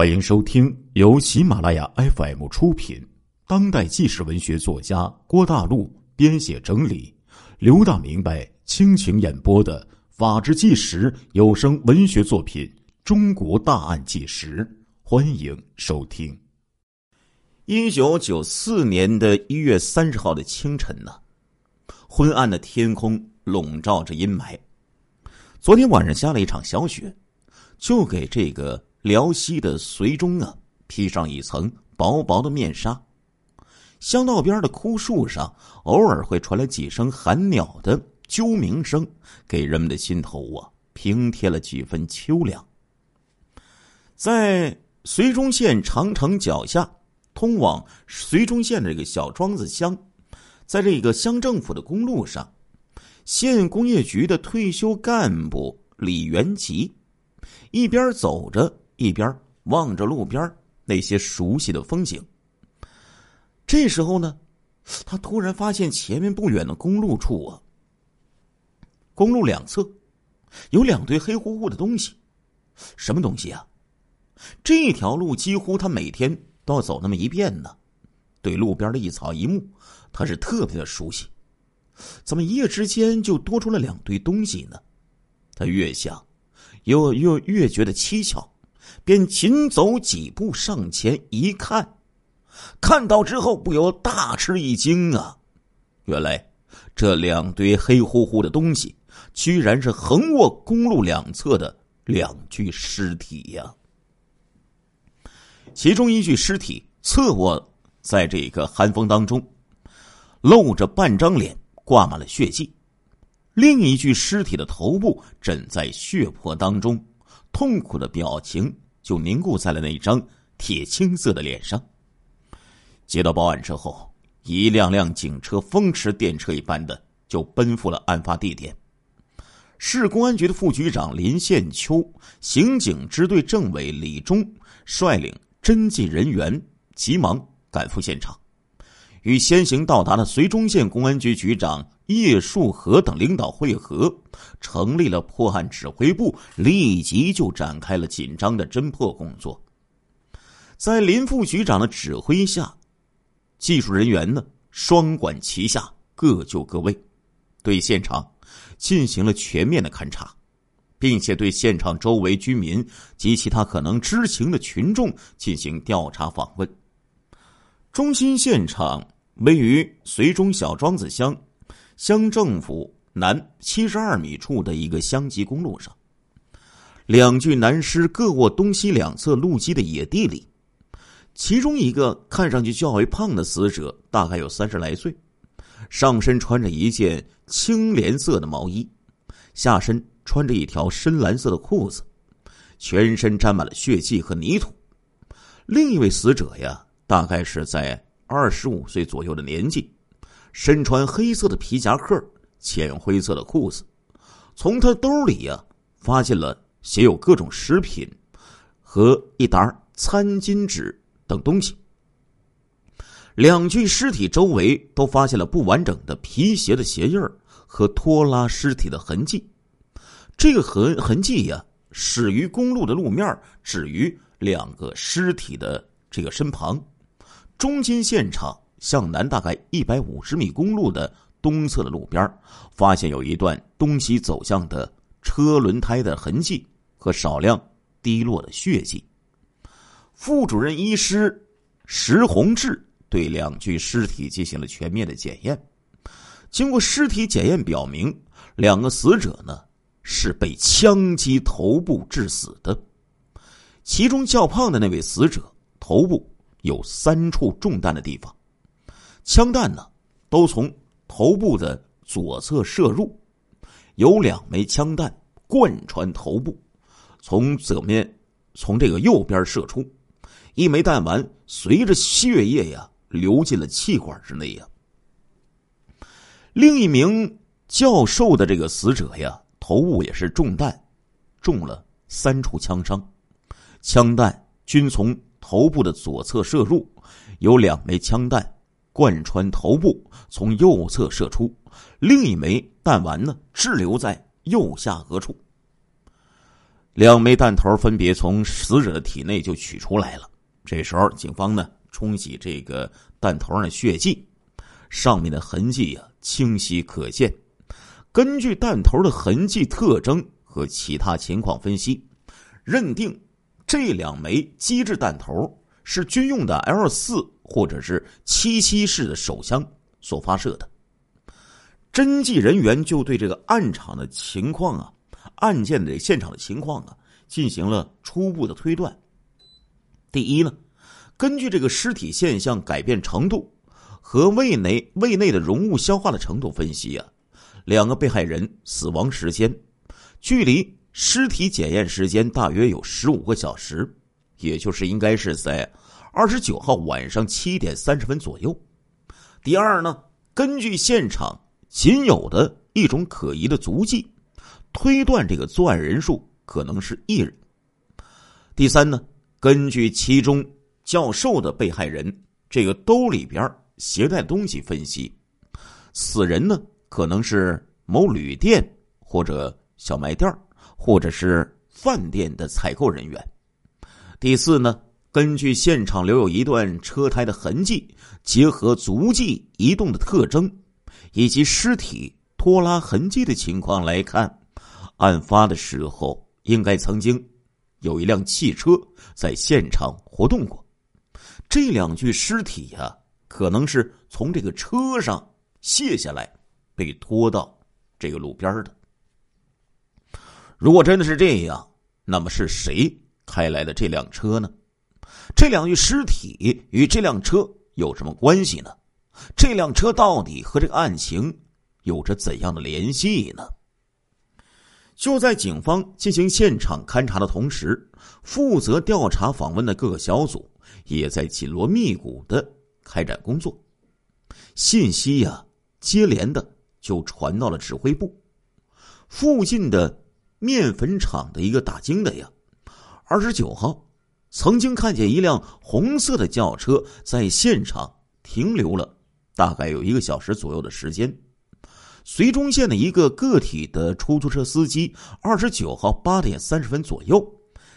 欢迎收听由喜马拉雅 FM 出品、当代纪实文学作家郭大陆编写整理、刘大明白倾情演播的《法制纪实》有声文学作品《中国大案纪实》，欢迎收听。一九九四年的一月三十号的清晨呢，昏暗的天空笼罩着阴霾。昨天晚上下了一场小雪，就给这个。辽西的绥中啊，披上一层薄薄的面纱。乡道边的枯树上，偶尔会传来几声寒鸟的啾鸣声，给人们的心头啊平添了几分秋凉。在绥中县长城脚下，通往绥中县的这个小庄子乡，在这个乡政府的公路上，县工业局的退休干部李元吉一边走着。一边望着路边那些熟悉的风景。这时候呢，他突然发现前面不远的公路处啊，公路两侧有两堆黑乎乎的东西，什么东西啊？这条路几乎他每天都要走那么一遍呢。对路边的一草一木，他是特别的熟悉。怎么一夜之间就多出了两堆东西呢？他越想，又又越觉得蹊跷。便紧走几步上前一看，看到之后不由大吃一惊啊！原来这两堆黑乎乎的东西，居然是横卧公路两侧的两具尸体呀！其中一具尸体侧卧在这个寒风当中，露着半张脸，挂满了血迹；另一具尸体的头部枕在血泊当中，痛苦的表情。就凝固在了那张铁青色的脸上。接到报案之后，一辆辆警车风驰电掣一般的就奔赴了案发地点。市公安局的副局长林宪秋、刑警支队政委李忠率领侦缉人员急忙赶赴现场，与先行到达的绥中县公安局局长叶树和等领导会合。成立了破案指挥部，立即就展开了紧张的侦破工作。在林副局长的指挥下，技术人员呢双管齐下，各就各位，对现场进行了全面的勘查，并且对现场周围居民及其他可能知情的群众进行调查访问。中心现场位于绥中小庄子乡乡政府。南七十二米处的一个乡级公路上，两具男尸各卧东西两侧路基的野地里，其中一个看上去较为胖的死者大概有三十来岁，上身穿着一件青莲色的毛衣，下身穿着一条深蓝色的裤子，全身沾满了血迹和泥土。另一位死者呀，大概是在二十五岁左右的年纪，身穿黑色的皮夹克。浅灰色的裤子，从他兜里呀发现了写有各种食品和一沓餐巾纸等东西。两具尸体周围都发现了不完整的皮鞋的鞋印儿和拖拉尸体的痕迹。这个痕痕迹呀，始于公路的路面，止于两个尸体的这个身旁。中间现场向南大概一百五十米公路的。东侧的路边，发现有一段东西走向的车轮胎的痕迹和少量滴落的血迹。副主任医师石洪志对两具尸体进行了全面的检验，经过尸体检验表明，两个死者呢是被枪击头部致死的。其中较胖的那位死者头部有三处中弹的地方，枪弹呢都从。头部的左侧射入，有两枚枪弹贯穿头部，从左面从这个右边射出，一枚弹丸随着血液呀流进了气管之内呀。另一名教授的这个死者呀，头部也是中弹，中了三处枪伤，枪弹均从头部的左侧射入，有两枚枪弹。贯穿头部，从右侧射出，另一枚弹丸呢滞留在右下颌处。两枚弹头分别从死者的体内就取出来了。这时候，警方呢冲洗这个弹头上的血迹，上面的痕迹呀清晰可见。根据弹头的痕迹特征和其他情况分析，认定这两枚机制弹头是军用的 L 四或者是七七式的手枪所发射的。侦缉人员就对这个案场的情况啊。案件的现场的情况啊，进行了初步的推断。第一呢，根据这个尸体现象改变程度和胃内胃内的溶物消化的程度分析啊，两个被害人死亡时间距离尸体检验时间大约有十五个小时，也就是应该是在二十九号晚上七点三十分左右。第二呢，根据现场仅有的一种可疑的足迹。推断这个作案人数可能是一人。第三呢，根据其中较瘦的被害人这个兜里边携带东西分析，死人呢可能是某旅店或者小卖店或者是饭店的采购人员。第四呢，根据现场留有一段车胎的痕迹，结合足迹移动的特征以及尸体拖拉痕迹的情况来看。案发的时候，应该曾经有一辆汽车在现场活动过。这两具尸体呀，可能是从这个车上卸下来，被拖到这个路边的。如果真的是这样，那么是谁开来的这辆车呢？这两具尸体与这辆车有什么关系呢？这辆车到底和这个案情有着怎样的联系呢？就在警方进行现场勘查的同时，负责调查访问的各个小组也在紧锣密鼓的开展工作。信息呀，接连的就传到了指挥部。附近的面粉厂的一个打更的呀，二十九号曾经看见一辆红色的轿车在现场停留了大概有一个小时左右的时间。绥中县的一个个体的出租车司机，二十九号八点三十分左右，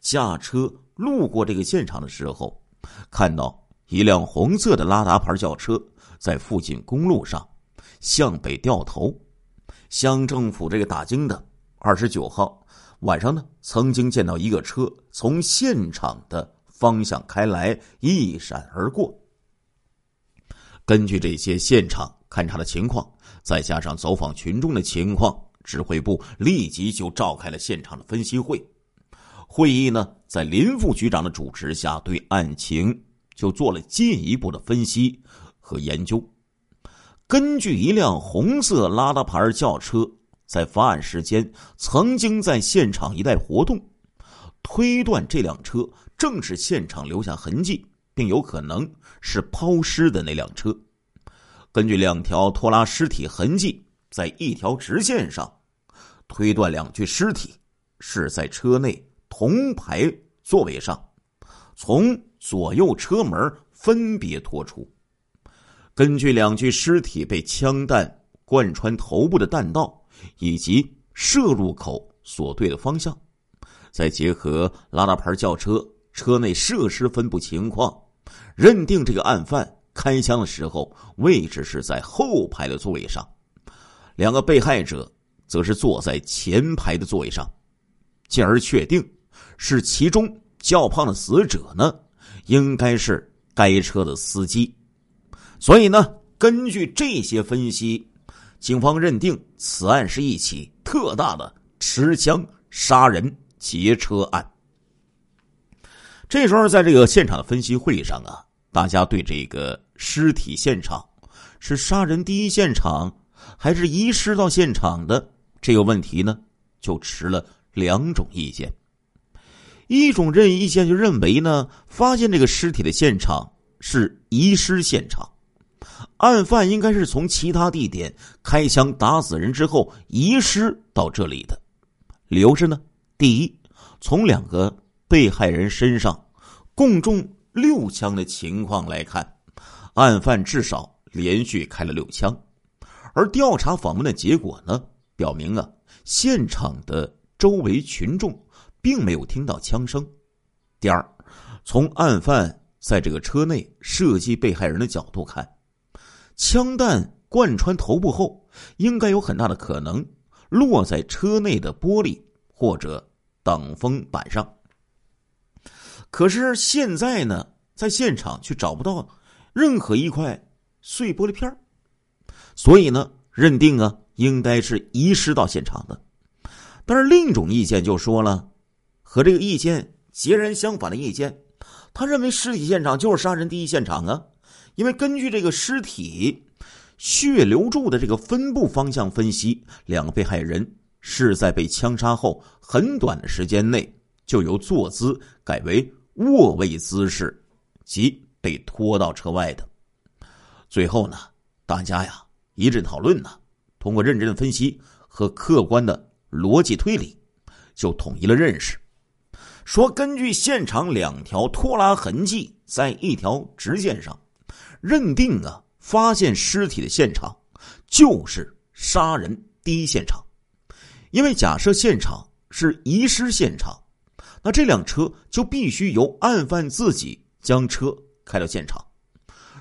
驾车路过这个现场的时候，看到一辆红色的拉达牌轿车在附近公路上向北掉头。乡政府这个打更的，二十九号晚上呢，曾经见到一个车从现场的方向开来，一闪而过。根据这些现场勘查的情况。再加上走访群众的情况，指挥部立即就召开了现场的分析会。会议呢，在林副局长的主持下，对案情就做了进一步的分析和研究。根据一辆红色拉达牌轿车在发案时间曾经在现场一带活动，推断这辆车正是现场留下痕迹，并有可能是抛尸的那辆车。根据两条拖拉尸体痕迹在一条直线上，推断两具尸体是在车内同排座位上，从左右车门分别拖出。根据两具尸体被枪弹贯穿头部的弹道以及射入口所对的方向，再结合拉达牌轿车车内设施分布情况，认定这个案犯。开枪的时候，位置是在后排的座位上，两个被害者则是坐在前排的座位上，进而确定是其中较胖的死者呢，应该是该车的司机。所以呢，根据这些分析，警方认定此案是一起特大的持枪杀人劫车案。这时候，在这个现场分析会议上啊，大家对这个。尸体现场是杀人第一现场，还是遗失到现场的？这个问题呢，就持了两种意见。一种认意见就认为呢，发现这个尸体的现场是遗失现场，案犯应该是从其他地点开枪打死人之后遗失到这里的。理由是呢，第一，从两个被害人身上共中六枪的情况来看。案犯至少连续开了六枪，而调查访问的结果呢，表明啊，现场的周围群众并没有听到枪声。第二，从案犯在这个车内射击被害人的角度看，枪弹贯穿头部后，应该有很大的可能落在车内的玻璃或者挡风板上。可是现在呢，在现场却找不到任何一块碎玻璃片所以呢，认定啊，应该是遗失到现场的。但是另一种意见就说了，和这个意见截然相反的意见，他认为尸体现场就是杀人第一现场啊，因为根据这个尸体血流注的这个分布方向分析，两个被害人是在被枪杀后很短的时间内就由坐姿改为。卧位姿势，即被拖到车外的。最后呢，大家呀一阵讨论呢，通过认真的分析和客观的逻辑推理，就统一了认识，说根据现场两条拖拉痕迹在一条直线上，认定啊，发现尸体的现场就是杀人第一现场，因为假设现场是遗失现场。那这辆车就必须由案犯自己将车开到现场。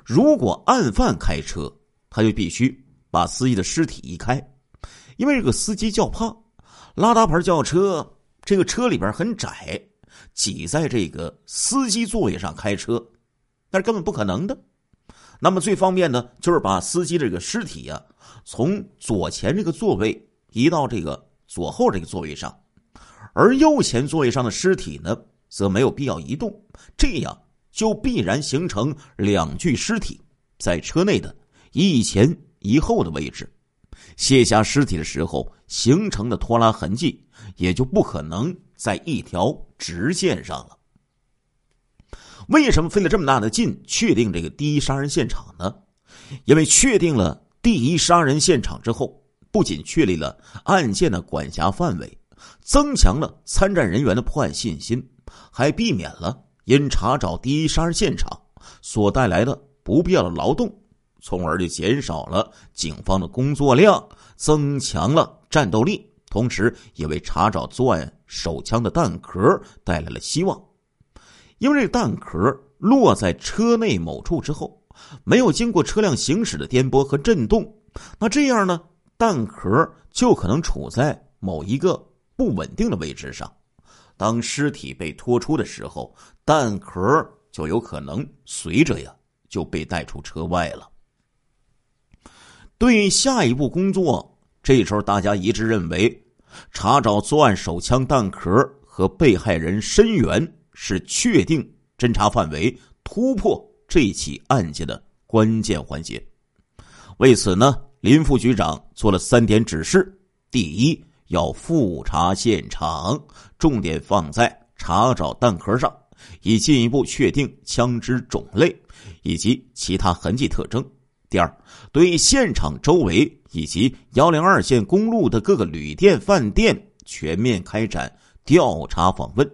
如果案犯开车，他就必须把司机的尸体移开，因为这个司机较胖，拉达牌轿车这个车里边很窄，挤在这个司机座位上开车，那是根本不可能的。那么最方便的就是把司机这个尸体呀，从左前这个座位移到这个左后这个座位上。而右前座位上的尸体呢，则没有必要移动，这样就必然形成两具尸体在车内的一前一后的位置。卸下尸体的时候形成的拖拉痕迹，也就不可能在一条直线上了。为什么费了这么大的劲确定这个第一杀人现场呢？因为确定了第一杀人现场之后，不仅确立了案件的管辖范围。增强了参战人员的破案信心，还避免了因查找第一杀人现场所带来的不必要的劳动，从而就减少了警方的工作量，增强了战斗力，同时也为查找作案手枪的弹壳带来了希望。因为这弹壳落在车内某处之后，没有经过车辆行驶的颠簸和震动，那这样呢，弹壳就可能处在某一个。不稳定的位置上，当尸体被拖出的时候，弹壳就有可能随着呀就被带出车外了。对于下一步工作，这时候大家一致认为，查找作案手枪弹壳和被害人身源是确定侦查范围、突破这起案件的关键环节。为此呢，林副局长做了三点指示：第一。要复查现场，重点放在查找弹壳上，以进一步确定枪支种类以及其他痕迹特征。第二，对现场周围以及幺零二线公路的各个旅店、饭店全面开展调查访问。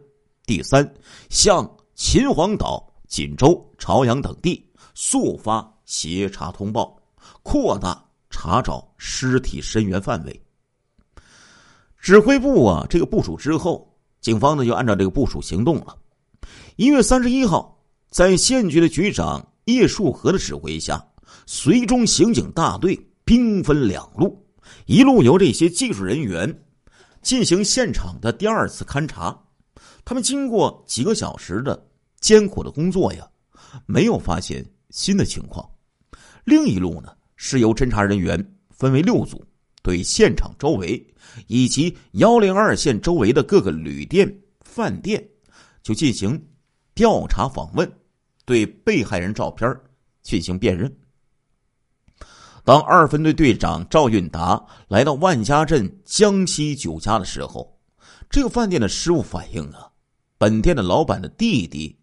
第三，向秦皇岛、锦州、朝阳等地速发协查通报，扩大查找尸体身源范围。指挥部啊，这个部署之后，警方呢就按照这个部署行动了。一月三十一号，在县局的局长叶树和的指挥下，绥中刑警大队兵分两路，一路由这些技术人员进行现场的第二次勘查。他们经过几个小时的艰苦的工作呀，没有发现新的情况。另一路呢，是由侦查人员分为六组。对现场周围以及幺零二线周围的各个旅店、饭店，就进行调查访问，对被害人照片进行辨认。当二分队队长赵运达来到万家镇江西酒家的时候，这个饭店的师傅反映啊，本店的老板的弟弟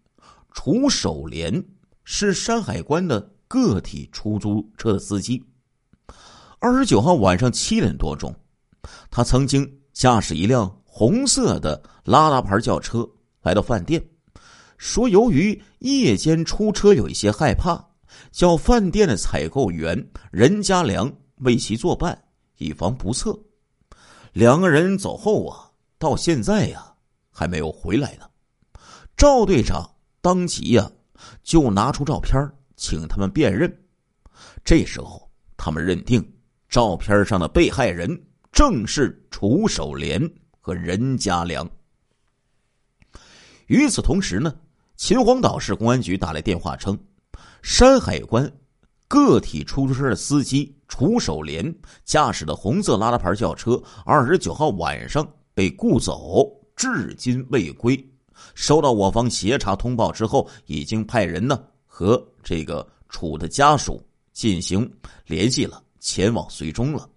楚守廉是山海关的个体出租车的司机。二十九号晚上七点多钟，他曾经驾驶一辆红色的拉拉牌轿车来到饭店，说由于夜间出车有一些害怕，叫饭店的采购员任家良为其作伴，以防不测。两个人走后啊，到现在呀还没有回来呢。赵队长当即呀，就拿出照片请他们辨认。这时候，他们认定照片上的被害人正是楚守莲和任家良。与此同时呢，秦皇岛市公安局打来电话称，山海关个体出租车的司机楚守莲驾驶的红色拉拉牌轿车，二十九号晚上被雇走，至今未归。收到我方协查通报之后，已经派人呢和这个楚的家属进行联系了，前往随中了。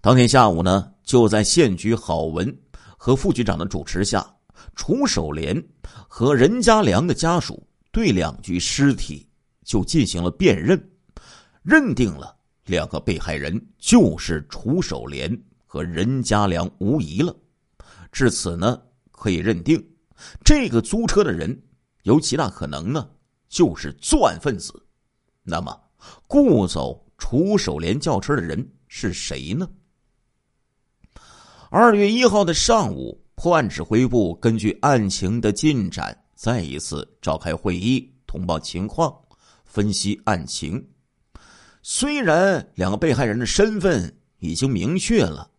当天下午呢，就在县局郝文和副局长的主持下。楚守廉和任家良的家属对两具尸体就进行了辨认，认定了两个被害人就是楚守廉和任家良无疑了。至此呢，可以认定这个租车的人有极大可能呢就是作案分子。那么，雇走楚守廉轿车的人是谁呢？二月一号的上午。破案指挥部根据案情的进展，再一次召开会议，通报情况，分析案情。虽然两个被害人的身份已经明确了，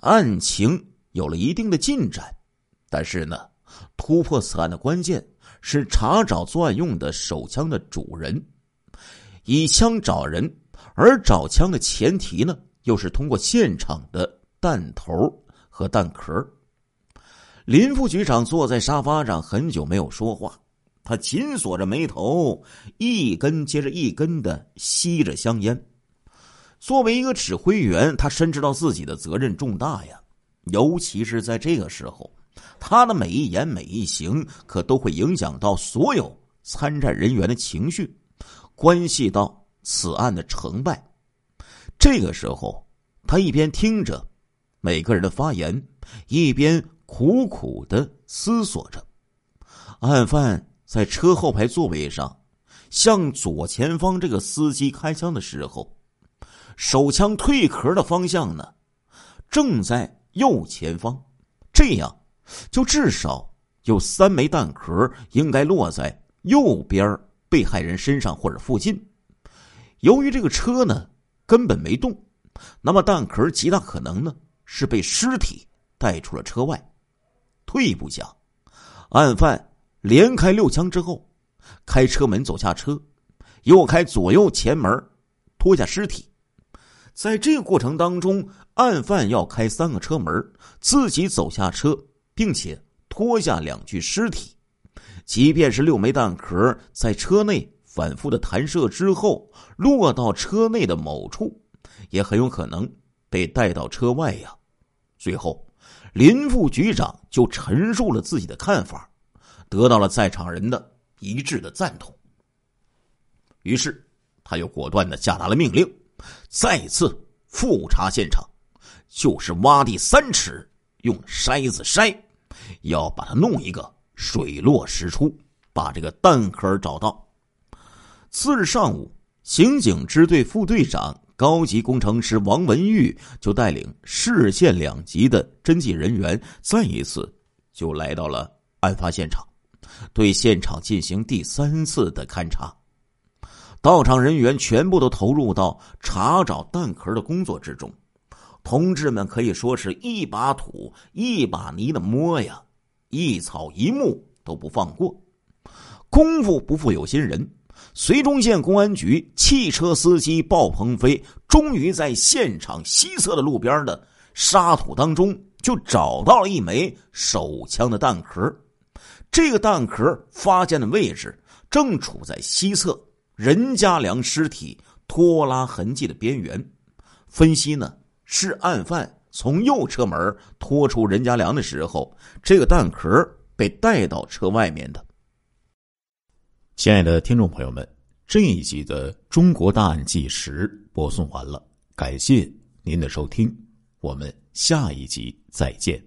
案情有了一定的进展，但是呢，突破此案的关键是查找作案用的手枪的主人，以枪找人，而找枪的前提呢，又是通过现场的弹头和弹壳。林副局长坐在沙发上，很久没有说话。他紧锁着眉头，一根接着一根的吸着香烟。作为一个指挥员，他深知到自己的责任重大呀。尤其是在这个时候，他的每一言每一行，可都会影响到所有参战人员的情绪，关系到此案的成败。这个时候，他一边听着每个人的发言，一边。苦苦的思索着，案犯在车后排座位上向左前方这个司机开枪的时候，手枪退壳的方向呢，正在右前方，这样就至少有三枚弹壳应该落在右边被害人身上或者附近。由于这个车呢根本没动，那么弹壳极大可能呢是被尸体带出了车外。退一步讲，案犯连开六枪之后，开车门走下车，又开左右前门，脱下尸体。在这个过程当中，案犯要开三个车门，自己走下车，并且脱下两具尸体。即便是六枚弹壳在车内反复的弹射之后，落到车内的某处，也很有可能被带到车外呀。最后。林副局长就陈述了自己的看法，得到了在场人的一致的赞同。于是，他又果断的下达了命令，再次复查现场，就是挖地三尺，用筛子筛，要把它弄一个水落石出，把这个弹壳找到。次日上午，刑警支队副队长。高级工程师王文玉就带领市县两级的侦缉人员，再一次就来到了案发现场，对现场进行第三次的勘查。到场人员全部都投入到查找弹壳的工作之中，同志们可以说是一把土一把泥的摸呀，一草一木都不放过。功夫不负有心人。绥中县公安局汽车司机鲍鹏飞终于在现场西侧的路边的沙土当中，就找到了一枚手枪的弹壳。这个弹壳发现的位置正处在西侧任家良尸体拖拉痕迹的边缘。分析呢，是案犯从右车门拖出任家良的时候，这个弹壳被带到车外面的。亲爱的听众朋友们，这一集的《中国大案纪实》播送完了，感谢您的收听，我们下一集再见。